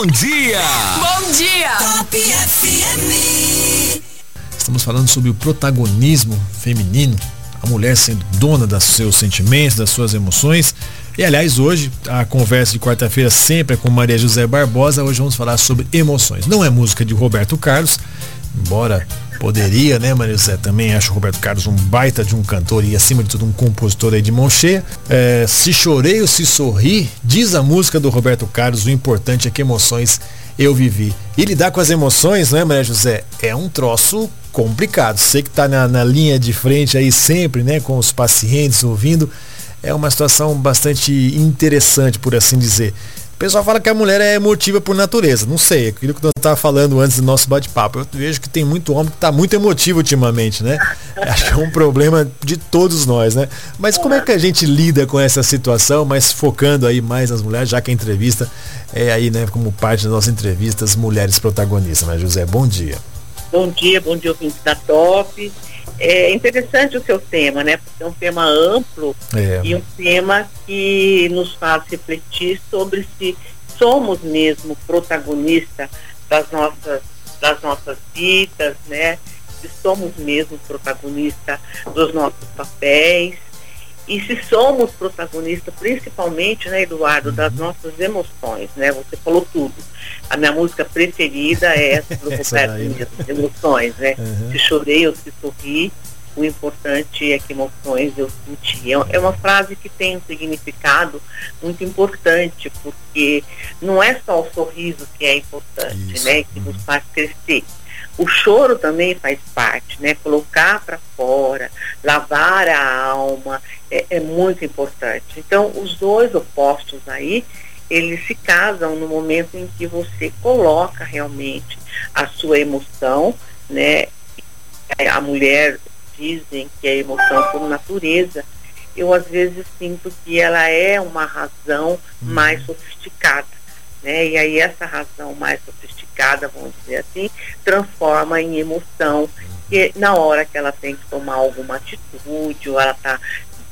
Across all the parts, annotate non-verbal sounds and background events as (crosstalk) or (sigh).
bom dia! Bom dia! Top FM! Estamos falando sobre o protagonismo feminino, a mulher sendo dona dos seus sentimentos, das suas emoções. E aliás, hoje a conversa de quarta-feira sempre é com Maria José Barbosa. Hoje vamos falar sobre emoções. Não é música de Roberto Carlos, embora Poderia, né, Maria José? Também acho o Roberto Carlos um baita de um cantor e, acima de tudo, um compositor aí de mão cheia. É, se chorei ou se sorri, diz a música do Roberto Carlos, o importante é que emoções eu vivi. E lidar com as emoções, né, Maria José? É um troço complicado. Você que está na, na linha de frente aí sempre, né, com os pacientes ouvindo, é uma situação bastante interessante, por assim dizer pessoal fala que a mulher é emotiva por natureza. Não sei, aquilo que eu estava falando antes do nosso bate-papo. Eu vejo que tem muito homem que está muito emotivo ultimamente, né? (laughs) Acho que é um problema de todos nós, né? Mas como é que a gente lida com essa situação, mas focando aí mais nas mulheres, já que a entrevista é aí, né, como parte das nossas entrevistas, mulheres protagonistas, né, José? Bom dia. Bom dia, bom dia, ouvintes da Top. É interessante o seu tema, né? Porque é um tema amplo é. e um tema que nos faz refletir sobre se somos mesmo protagonistas das nossas, das nossas vidas, né? Se somos mesmo protagonistas dos nossos papéis e se somos protagonistas, principalmente, né, Eduardo, das uhum. nossas emoções, né? Você falou tudo. A minha música preferida é essa do (laughs) Roberto né? Emoções, né? Uhum. Se chorei ou se sorri, o importante é que emoções eu senti. É, é uma frase que tem um significado muito importante, porque não é só o sorriso que é importante, Isso. né? Que nos faz crescer o choro também faz parte, né? Colocar para fora, lavar a alma é, é, muito importante. Então, os dois opostos aí, eles se casam no momento em que você coloca realmente a sua emoção, né? A mulher dizem que a emoção por natureza, eu às vezes sinto que ela é uma razão uhum. mais sofisticada, né? E aí essa razão mais sofisticada vamos dizer assim, transforma em emoção, que na hora que ela tem que tomar alguma atitude ou ela está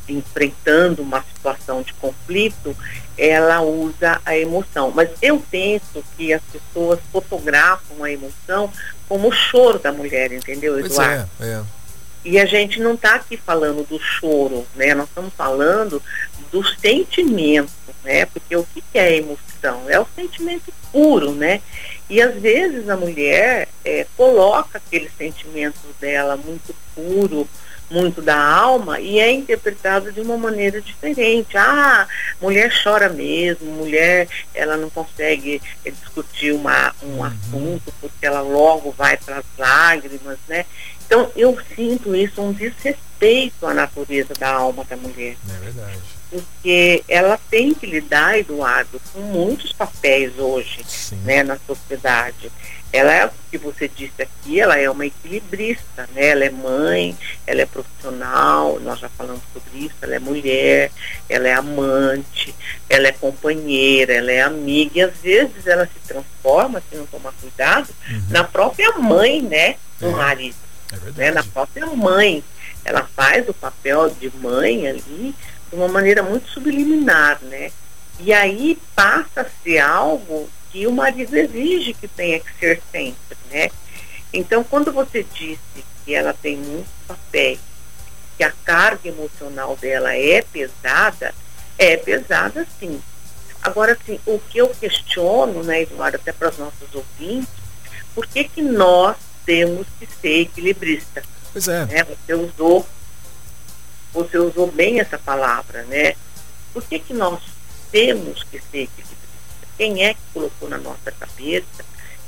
enfrentando uma situação de conflito, ela usa a emoção. Mas eu penso que as pessoas fotografam a emoção como o choro da mulher, entendeu, Eduardo? É, é. E a gente não está aqui falando do choro, né? Nós estamos falando do sentimento, né? Porque o que é emoção? É o sentimento puro, né? E às vezes a mulher é, coloca aquele sentimento dela muito puro, muito da alma, e é interpretado de uma maneira diferente. Ah, mulher chora mesmo, mulher ela não consegue é, discutir uma, um uhum. assunto porque ela logo vai para as lágrimas, né? Então eu sinto isso um desrespeito à natureza da alma da mulher. É verdade porque ela tem que lidar, Eduardo, com muitos papéis hoje né, na sociedade. Ela é o que você disse aqui, ela é uma equilibrista, né? Ela é mãe, ela é profissional, nós já falamos sobre isso, ela é mulher, ela é amante, ela é companheira, ela é amiga, e às vezes ela se transforma, se não tomar cuidado, uhum. na própria mãe, né? Do é. marido. É né, na própria mãe. Ela faz o papel de mãe ali, de uma maneira muito subliminar, né? E aí passa a ser algo que o marido exige que tenha que ser sempre, né? Então, quando você disse que ela tem muitos papéis, que a carga emocional dela é pesada, é pesada sim. Agora, assim, o que eu questiono, né, Eduardo, até para os nossos ouvintes, por que que nós temos que ser equilibristas? Pois é. Né? Você usou você usou bem essa palavra, né? Por que, que nós temos que ser equilibristas? Quem é que colocou na nossa cabeça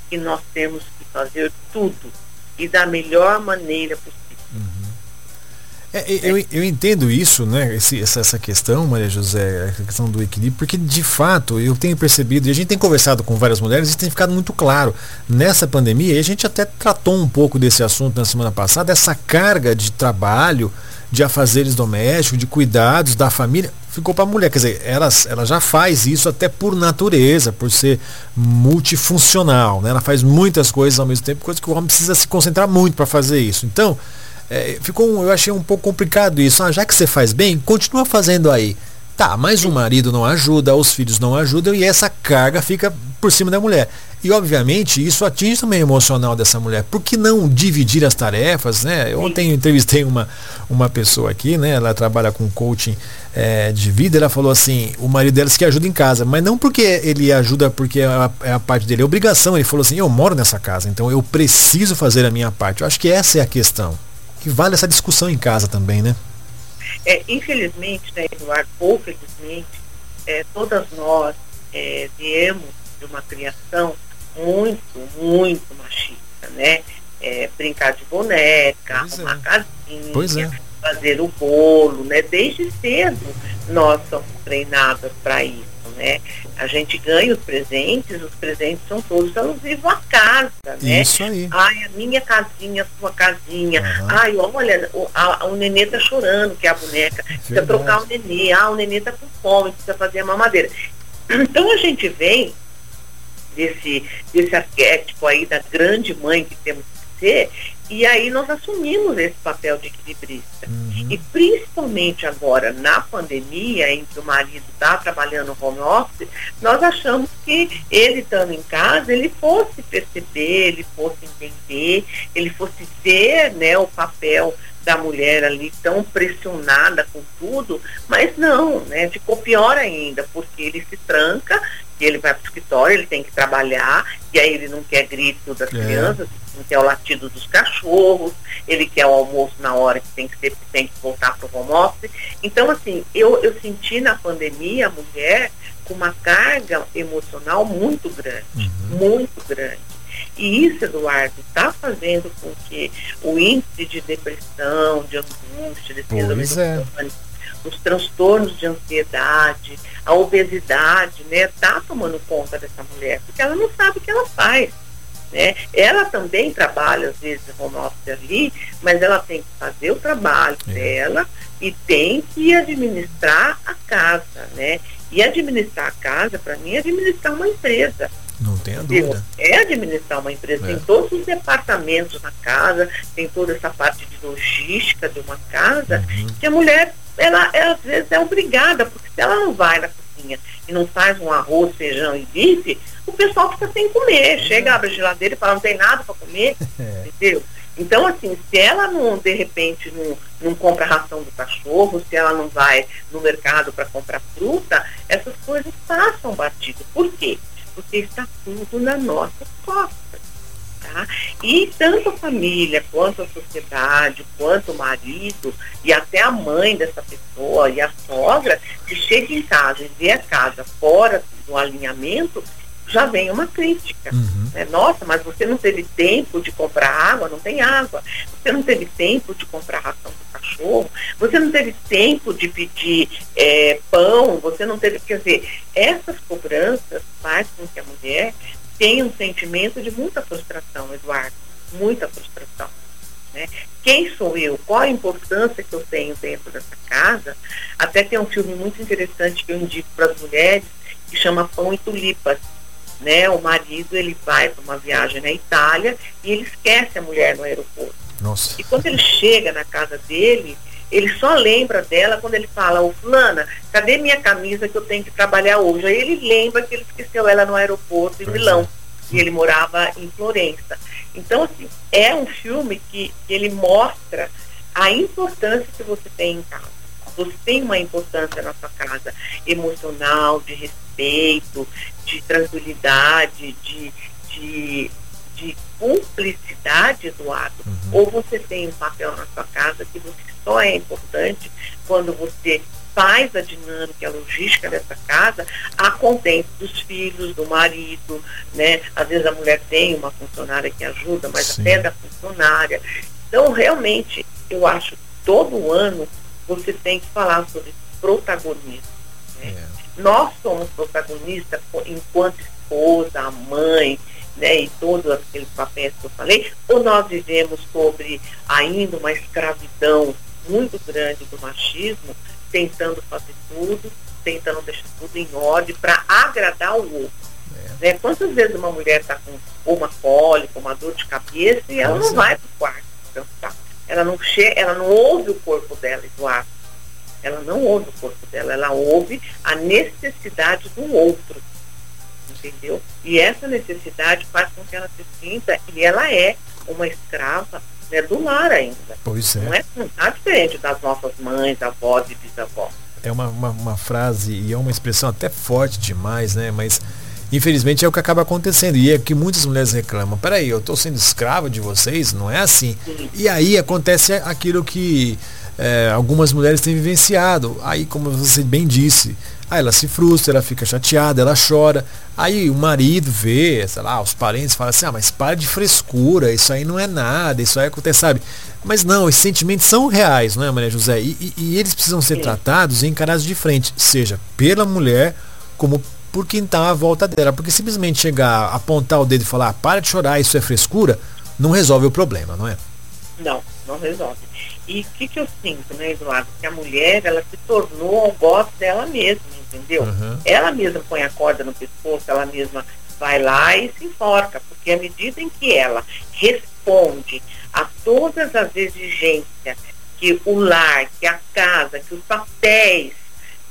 que nós temos que fazer tudo e da melhor maneira possível? É, eu, eu entendo isso, né? Esse, essa, essa questão, Maria José, a questão do equilíbrio, porque de fato eu tenho percebido, e a gente tem conversado com várias mulheres e tem ficado muito claro nessa pandemia, e a gente até tratou um pouco desse assunto na semana passada, essa carga de trabalho, de afazeres domésticos, de cuidados da família, ficou para a mulher. Quer dizer, ela, ela já faz isso até por natureza, por ser multifuncional. Né? Ela faz muitas coisas ao mesmo tempo, coisa que o homem precisa se concentrar muito para fazer isso. Então, é, ficou, eu achei um pouco complicado isso. Ah, já que você faz bem, continua fazendo aí. Tá, mas o marido não ajuda, os filhos não ajudam e essa carga fica por cima da mulher. E obviamente isso atinge também o emocional dessa mulher. Por que não dividir as tarefas, né? Ontem eu entrevistei uma, uma pessoa aqui, né? Ela trabalha com coaching é, de vida, ela falou assim, o marido dela que ajuda em casa, mas não porque ele ajuda porque é a, é a parte dele, é obrigação. Ele falou assim, eu moro nessa casa, então eu preciso fazer a minha parte. Eu acho que essa é a questão. E vale essa discussão em casa também, né? É, infelizmente, né, Eduardo, ou felizmente, é, todas nós é, viemos de uma criação muito, muito machista, né? É, brincar de boneca, pois arrumar é. casinha, é. fazer o bolo, né? Desde cedo nós somos treinadas para isso né? A gente ganha os presentes, os presentes são todos alusivos à casa, né? Isso aí. Ai, a minha casinha, a sua casinha. Uhum. Ai, olha, o, a, o nenê tá chorando, que é a boneca. Precisa trocar o nenê. Ah, o nenê tá com fome, precisa fazer a mamadeira. (clears throat) Então a gente vem desse, desse arquétipo aí da grande mãe que temos que ser e aí nós assumimos esse papel de equilibrista. Uhum. E principalmente agora, na pandemia, em que o marido está trabalhando home office, nós achamos que ele estando em casa, ele fosse perceber, ele fosse entender, ele fosse ver né, o papel da mulher ali tão pressionada com tudo, mas não, né? Ficou pior ainda, porque ele se tranca, ele vai para o escritório, ele tem que trabalhar, e aí ele não quer grito das é. crianças, não quer o latido dos cachorros, ele quer o almoço na hora que tem que ser, tem que voltar para o home office. Então, assim, eu, eu senti na pandemia a mulher com uma carga emocional muito grande, uhum. muito grande. E isso, Eduardo, está fazendo com que o índice de depressão, de angústia, de síndrome é. os transtornos de ansiedade, a obesidade, né, tá tomando conta dessa mulher, porque ela não sabe o que ela faz. Né? Ela também trabalha, às vezes, home office ali, mas ela tem que fazer o trabalho é. dela e tem que administrar a casa, né? E administrar a casa, para mim, é administrar uma empresa. Não tenha dúvida. É administrar uma empresa. É. Tem todos os departamentos na casa, tem toda essa parte de logística de uma casa, uhum. que a mulher, ela, ela, às vezes é obrigada, porque se ela não vai na cozinha e não faz um arroz, feijão e bife, o pessoal fica sem comer. Uhum. Chega, abre a geladeira e fala, não tem nada para comer, (laughs) é. entendeu? Então, assim, se ela não, de repente, não, não compra ração do cachorro, se ela não vai no mercado para comprar fruta, essas coisas passam batido. Por quê? Porque está tudo na nossa costa. Tá? E tanto a família, quanto a sociedade, quanto o marido e até a mãe dessa pessoa e a sogra, que chega em casa e vê a casa fora do alinhamento, já vem uma crítica. Uhum. Né? Nossa, mas você não teve tempo de comprar água? Não tem água. Você não teve tempo de comprar ração para cachorro? Você não teve tempo de pedir é, pão? Você não teve. Quer dizer, essas cobranças faz com que a mulher tenha um sentimento de muita frustração, Eduardo. Muita frustração. Né? Quem sou eu? Qual a importância que eu tenho dentro dessa casa? Até tem um filme muito interessante que eu indico para as mulheres que chama Pão e Tulipas né? O marido ele vai para uma viagem na Itália e ele esquece a mulher no aeroporto. Nossa. E quando ele chega na casa dele, ele só lembra dela quando ele fala, ô fulana, cadê minha camisa que eu tenho que trabalhar hoje? Aí ele lembra que ele esqueceu ela no aeroporto em Milão. É. E ele morava em Florença. Então, assim, é um filme que, que ele mostra a importância que você tem em casa. Você tem uma importância na sua casa emocional, de respeito, de tranquilidade, de, de, de cumplicidade do ato. Uhum. Ou você tem um papel na sua casa que você só é importante quando você faz a dinâmica, a logística dessa casa a contente dos filhos, do marido, né? Às vezes a mulher tem uma funcionária que ajuda, mas Sim. até da funcionária. Então, realmente, eu acho que todo ano você tem que falar sobre protagonismo. Né? É nós somos protagonistas enquanto esposa, mãe, né, e todos aqueles papéis que eu falei, ou nós vivemos sobre ainda uma escravidão muito grande do machismo, tentando fazer tudo, tentando deixar tudo em ordem para agradar o outro. É. Né? Quantas vezes uma mulher está com uma cólica, uma dor de cabeça e ela Nossa. não vai para o quarto descansar. Ela não, chega, ela não ouve o corpo dela, Eduardo. Ela não ouve o corpo dela, ela ouve a necessidade do outro. Entendeu? E essa necessidade faz com que ela se sinta, e ela é uma escrava né, do lar ainda. Pois é. Não é não tá diferente das nossas mães, avós e bisavós. É uma, uma, uma frase e é uma expressão até forte demais, né? Mas infelizmente é o que acaba acontecendo. E é que muitas mulheres reclamam, peraí, eu estou sendo escrava de vocês, não é assim. Sim. E aí acontece aquilo que é, algumas mulheres têm vivenciado. Aí, como você bem disse, aí ela se frustra, ela fica chateada, ela chora. Aí o marido vê, sei lá, os parentes falam assim, ah, mas para de frescura, isso aí não é nada, isso aí acontece, sabe? Mas não, esses sentimentos são reais, não é, Maria José? E, e, e eles precisam ser tratados e encarados de frente, seja pela mulher como por quem está à volta dela. Porque simplesmente chegar, apontar o dedo e falar, ah, para de chorar, isso é frescura, não resolve o problema, não é? Não, não resolve. E o que, que eu sinto, né, Eduardo? Que a mulher, ela se tornou gosto dela mesma, entendeu? Uhum. Ela mesma põe a corda no pescoço, ela mesma vai lá e se enforca, porque à medida em que ela responde a todas as exigências que o lar, que a casa, que os papéis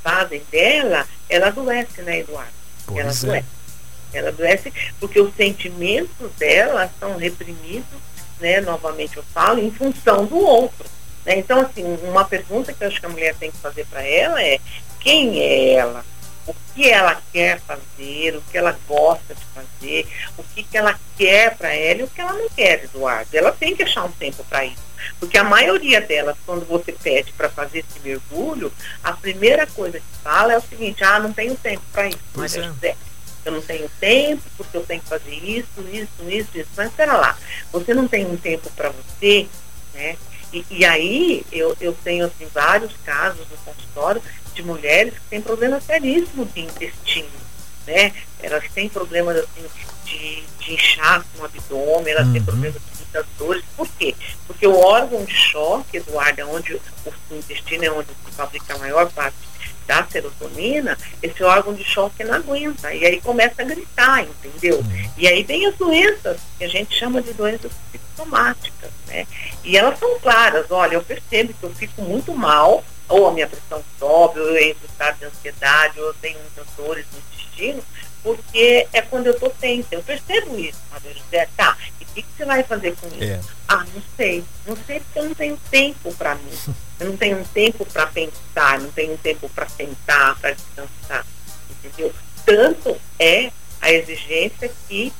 fazem dela, ela adoece, né, Eduardo? Pois ela é. adoece. Ela adoece porque os sentimentos dela são reprimidos, né, novamente eu falo, em função do outro. Né? Então, assim, uma pergunta que eu acho que a mulher tem que fazer para ela é quem é ela? O que ela quer fazer, o que ela gosta de fazer, o que, que ela quer para ela e o que ela não quer, Eduardo. Ela tem que achar um tempo para isso. Porque a maioria delas, quando você pede para fazer esse mergulho, a primeira coisa que fala é o seguinte, ah, não tenho tempo para isso. Pois mas é. eu não tenho tempo, porque eu tenho que fazer isso, isso, isso, isso. Mas espera lá, você não tem um tempo para você, né? E, e, aí eu, eu tenho assim, vários casos no consultório de mulheres que têm problemas seríssimos de intestino, né? Elas têm problemas assim, de, de inchaço no abdômen, elas uhum. têm problemas muitas dores. Por quê? Porque o órgão de choque, Eduardo, é onde o, intestino é onde se fabrica a maior parte da serotonina, esse órgão de choque não aguenta. E aí começa a gritar, entendeu? E aí vem as doenças, que a gente chama de doenças psicossomáticas, né? E elas são claras, olha, eu percebo que eu fico muito mal, ou a minha pressão sobe, ou eu entro em estado de ansiedade, ou eu tenho muitas dores no intestino, porque é quando eu estou tensa. Eu percebo isso, Maria José. Tá, e o que, que, você vai fazer com isso? É. Ah, não sei. Não sei porque eu não tenho tempo para mim. Eu não tenho tempo para pensar, não tenho tempo para sentar, para descansar. Entendeu? Tanto é a exigência que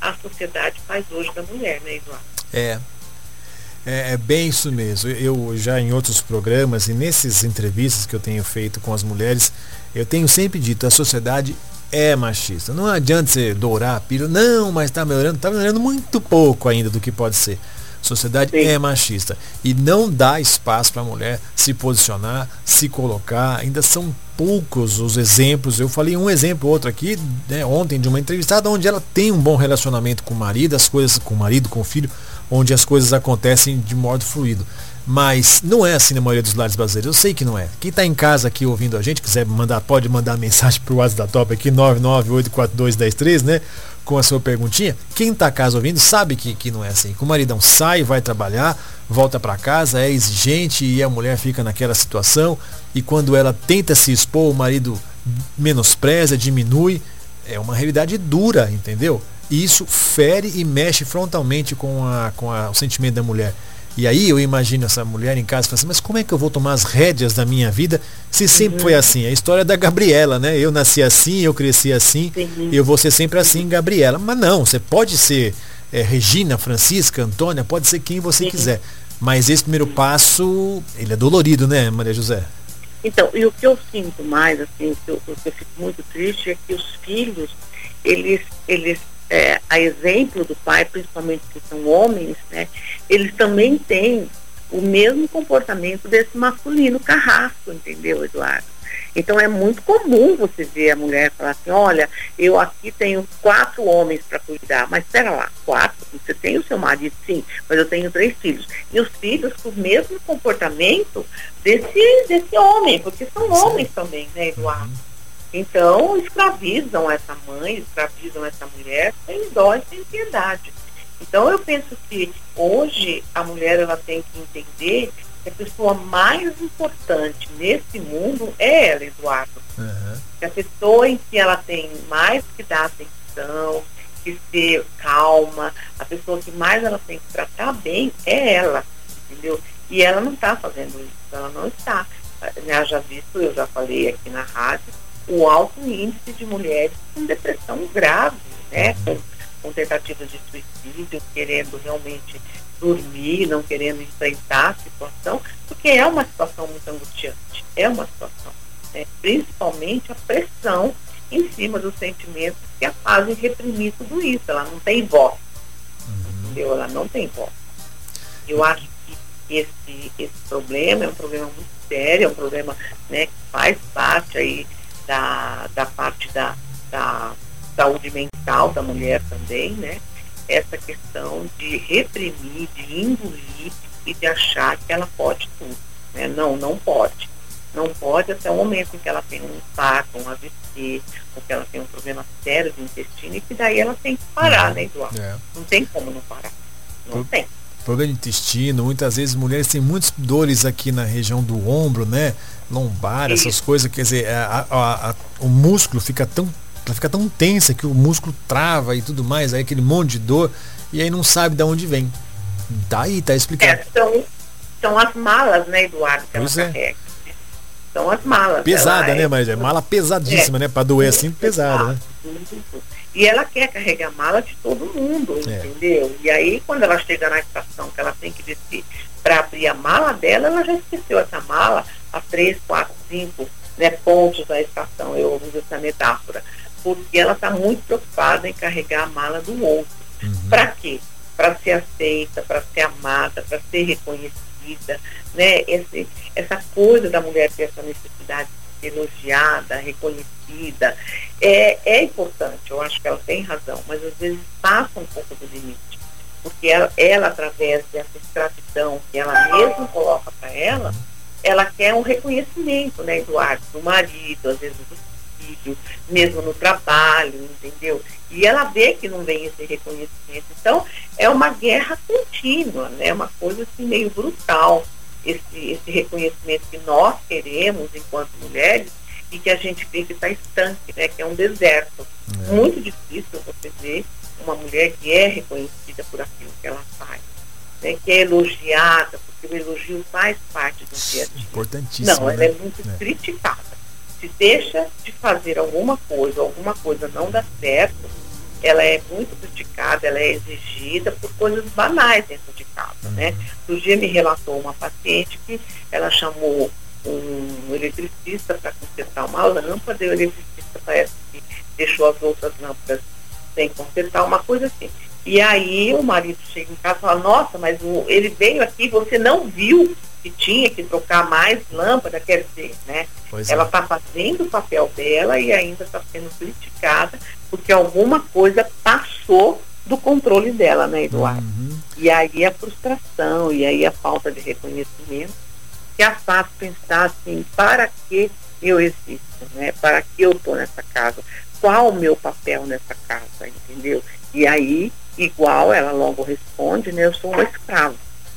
a sociedade faz hoje da mulher, né, Eduardo? É. É, é, bem isso mesmo. Eu já em outros programas e nessas entrevistas que eu tenho feito com as mulheres, eu tenho sempre dito, a sociedade é machista. Não adianta você dourar a pílula, não, mas está melhorando, está melhorando muito pouco ainda do que pode ser. Sociedade Sim. é machista e não dá espaço para a mulher se posicionar, se colocar. Ainda são poucos os exemplos. Eu falei um exemplo outro aqui né, ontem de uma entrevistada onde ela tem um bom relacionamento com o marido, as coisas com o marido, com o filho, onde as coisas acontecem de modo fluido. Mas não é assim na maioria dos lares brasileiros. Eu sei que não é. Quem está em casa aqui ouvindo a gente, quiser mandar, pode mandar (laughs) mensagem para o WhatsApp da Top aqui, 998421013, né? Com a sua perguntinha. Quem está em casa ouvindo sabe que, que não é assim. Que o maridão sai, vai trabalhar, volta para casa, é exigente e a mulher fica naquela situação. E quando ela tenta se expor, o marido menospreza, diminui. É uma realidade dura, entendeu? E isso fere e mexe frontalmente com, a, com a, o sentimento da mulher. E aí eu imagino essa mulher em casa e assim, mas como é que eu vou tomar as rédeas da minha vida se sempre uhum. foi assim? A história da Gabriela, né? Eu nasci assim, eu cresci assim, eu vou ser sempre assim, Gabriela. Mas não, você pode ser é, Regina, Francisca, Antônia, pode ser quem você quiser. Mas esse primeiro passo, ele é dolorido, né, Maria José? Então, e o que eu sinto mais, assim, o que eu, o que eu fico muito triste é que os filhos, eles, eles é, a exemplo do pai, principalmente que são homens, né, eles também têm o mesmo comportamento desse masculino carrasco, entendeu, Eduardo? Então é muito comum você ver a mulher falar assim, olha, eu aqui tenho quatro homens para cuidar, mas espera lá, quatro, você tem o seu marido, sim, mas eu tenho três filhos. E os filhos com o mesmo comportamento desse, desse homem, porque são homens também, né, Eduardo? Então, escravizam essa mãe, escravizam essa mulher sem dó e sem piedade. Então eu penso que hoje a mulher ela tem que entender que a pessoa mais importante nesse mundo é ela, Eduardo. Uhum. Que a pessoa em que ela tem mais que dar atenção, que ser calma, a pessoa que mais ela tem que tratar bem é ela, entendeu? E ela não está fazendo isso, ela não está. Já, já visto, eu já falei aqui na rádio, o alto índice de mulheres com depressão grave, né? Uhum. Com, com tentativas de suicídio, querendo realmente dormir, não querendo enfrentar a situação, porque é uma situação muito angustiante, é uma situação. Né? Principalmente a pressão em cima dos sentimentos que a fazem reprimir tudo isso. Ela não tem voz. Uhum. Entendeu? Ela não tem voz. Eu acho que esse, esse problema é um problema muito sério, é um problema né, que faz parte aí da, da parte da, da saúde mental da mulher também, né? Essa questão de reprimir, de engolir e de achar que ela pode tudo. Né? Não, não pode. Não pode até o momento em que ela tem um infarto, um AVC, ou que ela tem um problema sério de intestino, e que daí ela tem que parar, né, Eduardo? É. Não tem como não parar. Não Por... tem problema de intestino, muitas vezes mulheres têm muitas dores aqui na região do ombro, né? Lombar, Isso. essas coisas, quer dizer, a, a, a, o músculo fica tão, fica tão tensa que o músculo trava e tudo mais, aí aquele monte de dor, e aí não sabe de onde vem. Tá aí, tá explicado. É, são, são as malas, né, Eduardo, que pois ela é. São as malas. Pesada, né, é, mas é mala pesadíssima, é, né? Para doer assim, pesada, né? E ela quer carregar mala de todo mundo, é. entendeu? E aí, quando ela chega na estação que ela tem que descer para abrir a mala dela, ela já esqueceu essa mala a três, quatro, cinco né, pontos da estação, eu uso essa metáfora. Porque ela está muito preocupada em carregar a mala do outro. Uhum. Para quê? Para ser aceita, para ser amada, para ser reconhecida. Né? Esse, essa coisa da mulher ter essa necessidade elogiada, reconhecida, é, é importante, eu acho que ela tem razão, mas às vezes passa um pouco do limite. Porque ela, ela através dessa escravidão que ela mesma coloca para ela, ela quer um reconhecimento, né, Eduardo, do marido, às vezes do filho, mesmo no trabalho, entendeu? E ela vê que não vem esse reconhecimento. Então, é uma guerra contínua, né? Uma coisa assim meio brutal esse, esse reconhecimento que nós queremos enquanto mulheres e que a gente vê que está estanque, né, que é um deserto. É. Muito difícil você ver uma mulher que é reconhecida por aquilo que ela faz, né, que é elogiada, porque o elogio faz parte do dia a dia. Importantíssimo. Não, ela né? é muito é. criticada. Se deixa de fazer alguma coisa, alguma coisa não dá certo, ela é muito criticada, ela é exigida por coisas banais dentro de casa, né? No dia me relatou uma paciente que ela chamou um eletricista para consertar uma lâmpada, e o eletricista parece que deixou as outras lâmpadas sem consertar, uma coisa assim. E aí o marido chega em casa e fala, nossa, mas o, ele veio aqui, você não viu que tinha que trocar mais lâmpada, quer dizer, né? Pois ela está é. fazendo o papel dela e ainda está sendo criticada porque alguma coisa passou do controle dela, né, Eduardo? Uhum. E aí a frustração, e aí a falta de reconhecimento que a faz pensar assim, para que eu existo, né? Para que eu estou nessa casa? Qual o meu papel nessa casa, entendeu? E aí, igual ela logo responde, né? Eu sou uma escrava.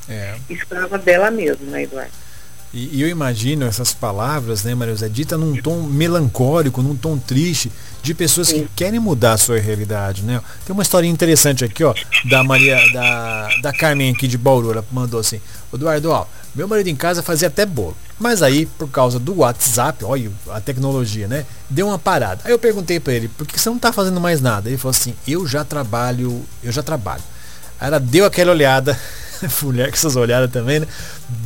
É. Escrava dela mesma, né, Eduardo? E, e, eu imagino essas palavras, né, Maria José, dita num tom melancólico, num tom triste, de pessoas Sim. que querem mudar a sua realidade, né? Tem uma história interessante aqui, ó, da Maria, da, da Carmen aqui de Bauru, ela mandou assim, Eduardo, ó, meu marido em casa fazia até bolo, mas aí, por causa do WhatsApp, olha a tecnologia, né, deu uma parada. Aí eu perguntei para ele, por que você não tá fazendo mais nada? Ele falou assim, eu já trabalho, eu já trabalho. Aí ela deu aquela olhada (laughs) mulher com essas olhadas também, né?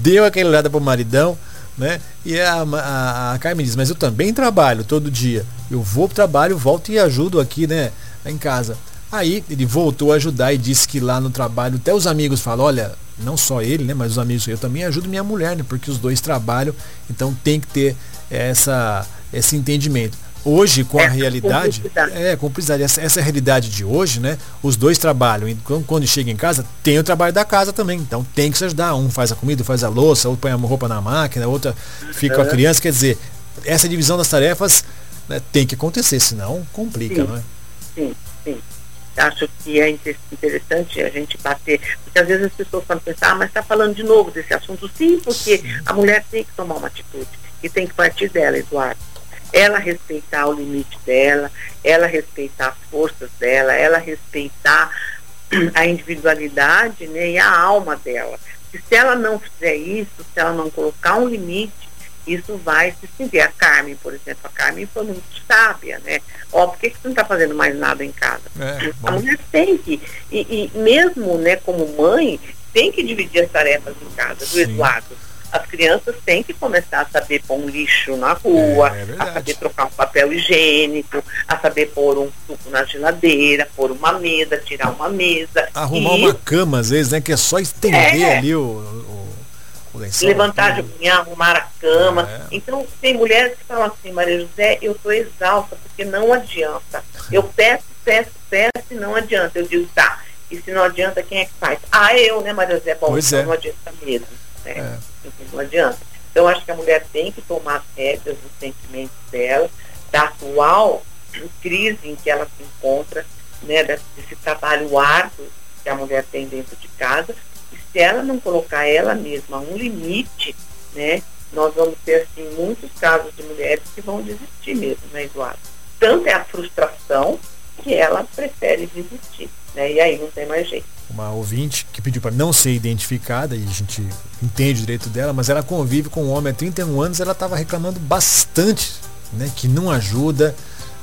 Deu aquela olhada pro maridão, né? E a, a, a Carmen diz, mas eu também trabalho todo dia. Eu vou pro trabalho, volto e ajudo aqui, né? Em casa. Aí ele voltou a ajudar e disse que lá no trabalho, até os amigos falam, olha, não só ele, né? Mas os amigos, eu também ajudo minha mulher, né? Porque os dois trabalham, então tem que ter essa, esse entendimento. Hoje, com a realidade, é, cumplicidade. Essa, essa é realidade de hoje, né? Os dois trabalham. Então, quando chega em casa, tem o trabalho da casa também. Então tem que se ajudar. Um faz a comida, faz a louça, outro põe a roupa na máquina, outra fica com a criança. Quer dizer, essa divisão das tarefas né, tem que acontecer, senão complica, sim, não é? Sim, sim. acho que é interessante a gente bater, porque às vezes as pessoas podem pensar, ah, mas está falando de novo desse assunto. Sim, porque a mulher tem que tomar uma atitude e tem que partir dela, Eduardo. Ela respeitar o limite dela, ela respeitar as forças dela, ela respeitar a individualidade né, e a alma dela. E se ela não fizer isso, se ela não colocar um limite, isso vai se estender. A Carmen, por exemplo, a Carmen foi muito sábia, né? Ó, por que, que você não está fazendo mais nada em casa? É, a mulher tem que, e, e, mesmo né, como mãe, tem que dividir as tarefas em casa, do Eduardo. As crianças têm que começar a saber pôr um lixo na rua, é, é a saber trocar um papel higiênico, a saber pôr um suco na geladeira, pôr uma mesa, tirar uma mesa. Arrumar e... uma cama, às vezes, né? Que é só estender é. ali o, levantar de manhã, arrumar a cama. É. Então, tem mulheres que falam assim, Maria José, eu estou exausta, porque não adianta. Eu peço, peço, peço e não adianta. Eu digo, tá, e se não adianta, quem é que faz? Ah, eu, né, Maria José? Bom, pois então é. não adianta mesmo. Né? É. Então, não adianta. Então, acho que a mulher tem que tomar as rédeas dos sentimentos dela, da atual crise em que ela se encontra, né, desse trabalho árduo que a mulher tem dentro de casa, se ela não colocar ela mesma um limite, né, nós vamos ter assim muitos casos de mulheres que vão desistir mesmo, né, Eduardo? Tanto é a frustração que ela prefere desistir, né? E aí não tem mais jeito. Uma ouvinte que pediu para não ser identificada e a gente entende o direito dela, mas ela convive com um homem há 31 anos, ela estava reclamando bastante, né, que não ajuda,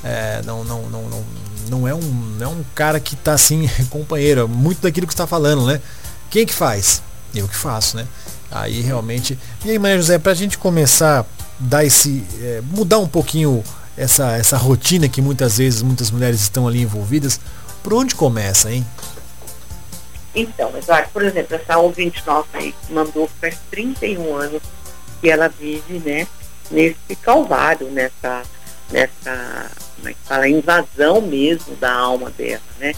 é, não, não, não, não, não é um, não é um cara que está assim (laughs) companheiro, muito daquilo que está falando, né? Quem que faz? Eu que faço, né? Aí realmente. E aí, Maria José, para a gente começar dar esse. É, mudar um pouquinho essa, essa rotina que muitas vezes muitas mulheres estão ali envolvidas, por onde começa, hein? Então, Eduardo, por exemplo, essa ouvinte nossa aí mandou faz 31 anos que ela vive, né, nesse calvário, nessa, nessa, como é que fala, invasão mesmo da alma dela, né?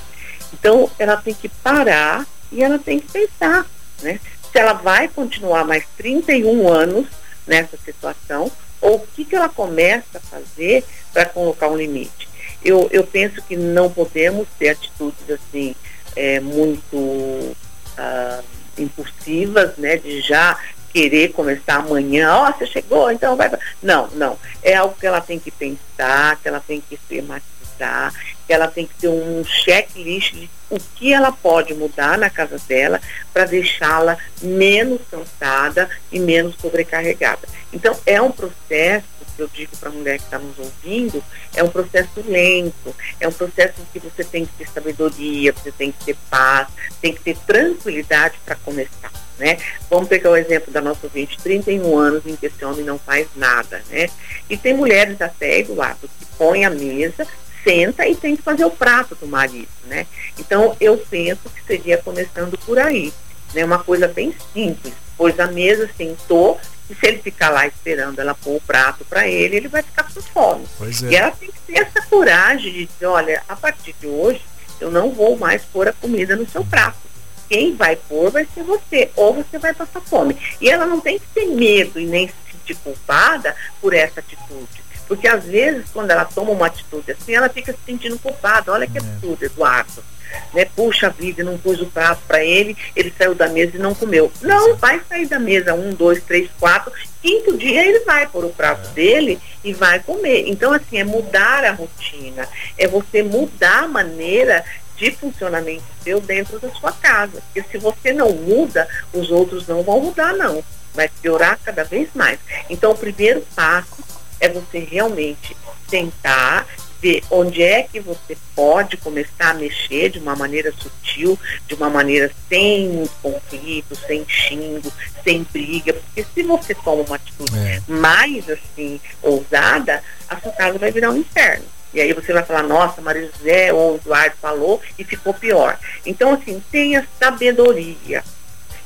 Então, ela tem que parar e ela tem que pensar, né? Se ela vai continuar mais 31 anos nessa situação, ou o que, que ela começa a fazer para colocar um limite. Eu, eu penso que não podemos ter atitudes assim é, muito uh, impulsivas, né? De já querer começar amanhã, ó, oh, você chegou, então vai. Não, não. É algo que ela tem que pensar, que ela tem que que ela tem que ter um checklist de o que ela pode mudar na casa dela para deixá-la menos cansada e menos sobrecarregada. Então, é um processo que eu digo para a mulher que está nos ouvindo, é um processo lento, é um processo que você tem que ter sabedoria, você tem que ter paz, tem que ter tranquilidade para começar. Né? Vamos pegar o exemplo da nossa ouvinte, 31 anos em que esse homem não faz nada, né? E tem mulheres até, do lado que põem a mesa senta e tem que fazer o prato do marido, né? Então eu penso que seria começando por aí, né? Uma coisa bem simples, pois a mesa sentou e se ele ficar lá esperando ela pôr o prato para ele, ele vai ficar com fome. É. E ela tem que ter essa coragem de dizer, olha, a partir de hoje eu não vou mais pôr a comida no seu prato. Quem vai pôr vai ser você, ou você vai passar fome. E ela não tem que ter medo e nem se sentir culpada por essa atitude porque às vezes, quando ela toma uma atitude assim, ela fica se sentindo culpada. Olha que é. absurdo, Eduardo. Né? Puxa vida, não pôs o prato para ele, ele saiu da mesa e não comeu. Não, vai sair da mesa um, dois, três, quatro. Quinto dia ele vai pôr o prato é. dele e vai comer. Então, assim, é mudar a rotina, é você mudar a maneira de funcionamento seu dentro da sua casa. Porque se você não muda, os outros não vão mudar, não. Vai piorar cada vez mais. Então, o primeiro passo é você realmente tentar ver onde é que você pode começar a mexer de uma maneira sutil, de uma maneira sem conflito, sem xingo, sem briga, porque se você toma uma atitude é. mais assim ousada, a sua casa vai virar um inferno. E aí você vai falar, nossa, Maria José ou Eduardo falou e ficou pior. Então, assim, tenha sabedoria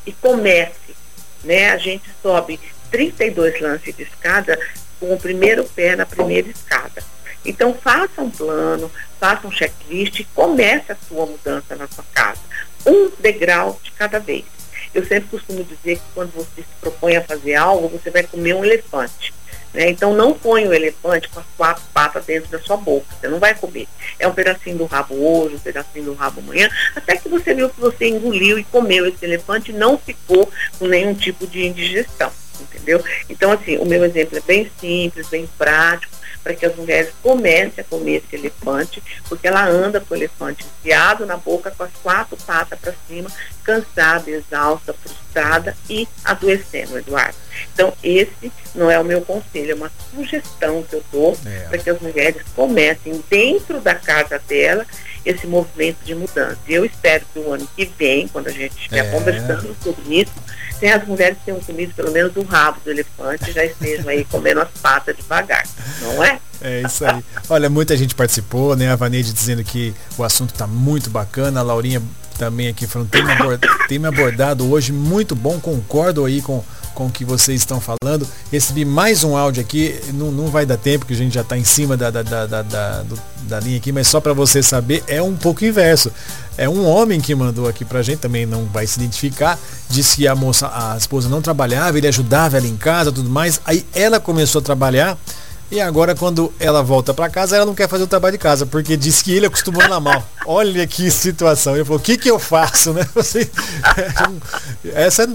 e comece. Né? A gente sobe 32 lances de escada com o primeiro pé na primeira escada. Então faça um plano, faça um checklist e comece a sua mudança na sua casa. Um degrau de cada vez. Eu sempre costumo dizer que quando você se propõe a fazer algo, você vai comer um elefante. Né? Então não põe o elefante com as quatro patas dentro da sua boca, você não vai comer. É um pedacinho do rabo hoje, um pedacinho do rabo amanhã, até que você viu que você engoliu e comeu esse elefante e não ficou com nenhum tipo de indigestão, entendeu? Então assim, o meu exemplo é bem simples, bem prático, para que as mulheres comecem a comer esse elefante, porque ela anda com o elefante enfiado na boca com as quatro patas para cima, cansada, exausta, frustrada e adoecendo, Eduardo. Então, esse não é o meu conselho, é uma sugestão que eu dou é. para que as mulheres comecem dentro da casa dela esse movimento de mudança. E eu espero que o ano que vem, quando a gente estiver é. conversando sobre isso, sem as mulheres tenham comido pelo menos o rabo do elefante já estejam aí comendo as patas devagar, não é? É isso aí. Olha, muita gente participou, né? A Vaneide dizendo que o assunto está muito bacana, a Laurinha também aqui falando, tem me, abordado, tem me abordado hoje, muito bom, concordo aí com, com o que vocês estão falando. Recebi mais um áudio aqui, não, não vai dar tempo, que a gente já está em cima da, da, da, da, da, da linha aqui, mas só para você saber, é um pouco inverso. É um homem que mandou aqui pra gente, também não vai se identificar, disse que a moça, a esposa não trabalhava, ele ajudava ela em casa, tudo mais. Aí ela começou a trabalhar e agora, quando ela volta para casa, ela não quer fazer o trabalho de casa, porque diz que ele acostumou na mal. (laughs) Olha que situação. Ele falou, o que que eu faço, né? (laughs) Você, essa,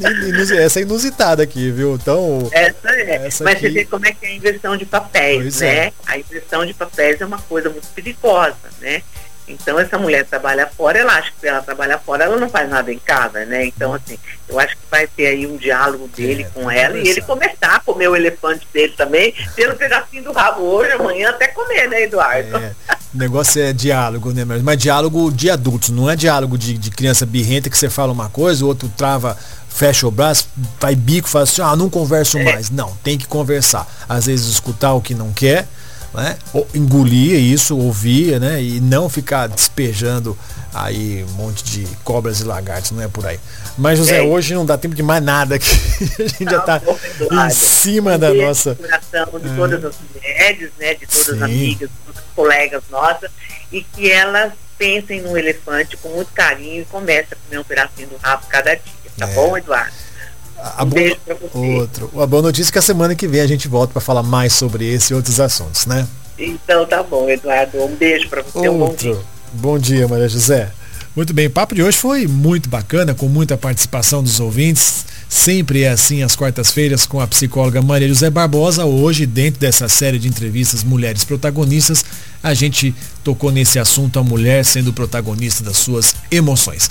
essa é inusitada aqui, viu? Então. Essa é. Essa Mas aqui... você vê como é que é a inversão de papéis, pois né? É. A inversão de papéis é uma coisa muito perigosa, né? Então essa mulher trabalha fora, ela acha que se ela trabalha fora, ela não faz nada em casa, né? Então, assim, eu acho que vai ter aí um diálogo dele é, com ela e ele começar a comer o elefante dele também, pelo pedacinho do rabo hoje, amanhã até comer, né, Eduardo? É, o negócio é diálogo, né? Mas diálogo de adultos, não é diálogo de, de criança birrenta que você fala uma coisa, o outro trava fecha o braço, vai bico, fala assim, ah, não converso é. mais. Não, tem que conversar. Às vezes escutar o que não quer, né? engolir isso, ouvir, né? E não ficar despejando aí um monte de cobras e lagartos, não é por aí. Mas José, é. hoje não dá tempo de mais nada aqui. (laughs) A gente já está em cima da nossa. Coração de é. todas as mulheres, né? De todas Sim. as amigas, as colegas nossas, e que elas pensem no elefante com muito carinho e comecem a comer um pedacinho do rabo cada dia. Tá é. bom, Eduardo? A, boa, outro. A boa notícia é que a semana que vem a gente volta para falar mais sobre esse e outros assuntos, né? Então tá bom, Eduardo. Um beijo para você. Outro. Um bom dia. Bom dia, Maria José. Muito bem, o papo de hoje foi muito bacana, com muita participação dos ouvintes. Sempre é assim às quartas-feiras com a psicóloga Maria José Barbosa. Hoje, dentro dessa série de entrevistas Mulheres Protagonistas, a gente tocou nesse assunto a mulher sendo protagonista das suas emoções.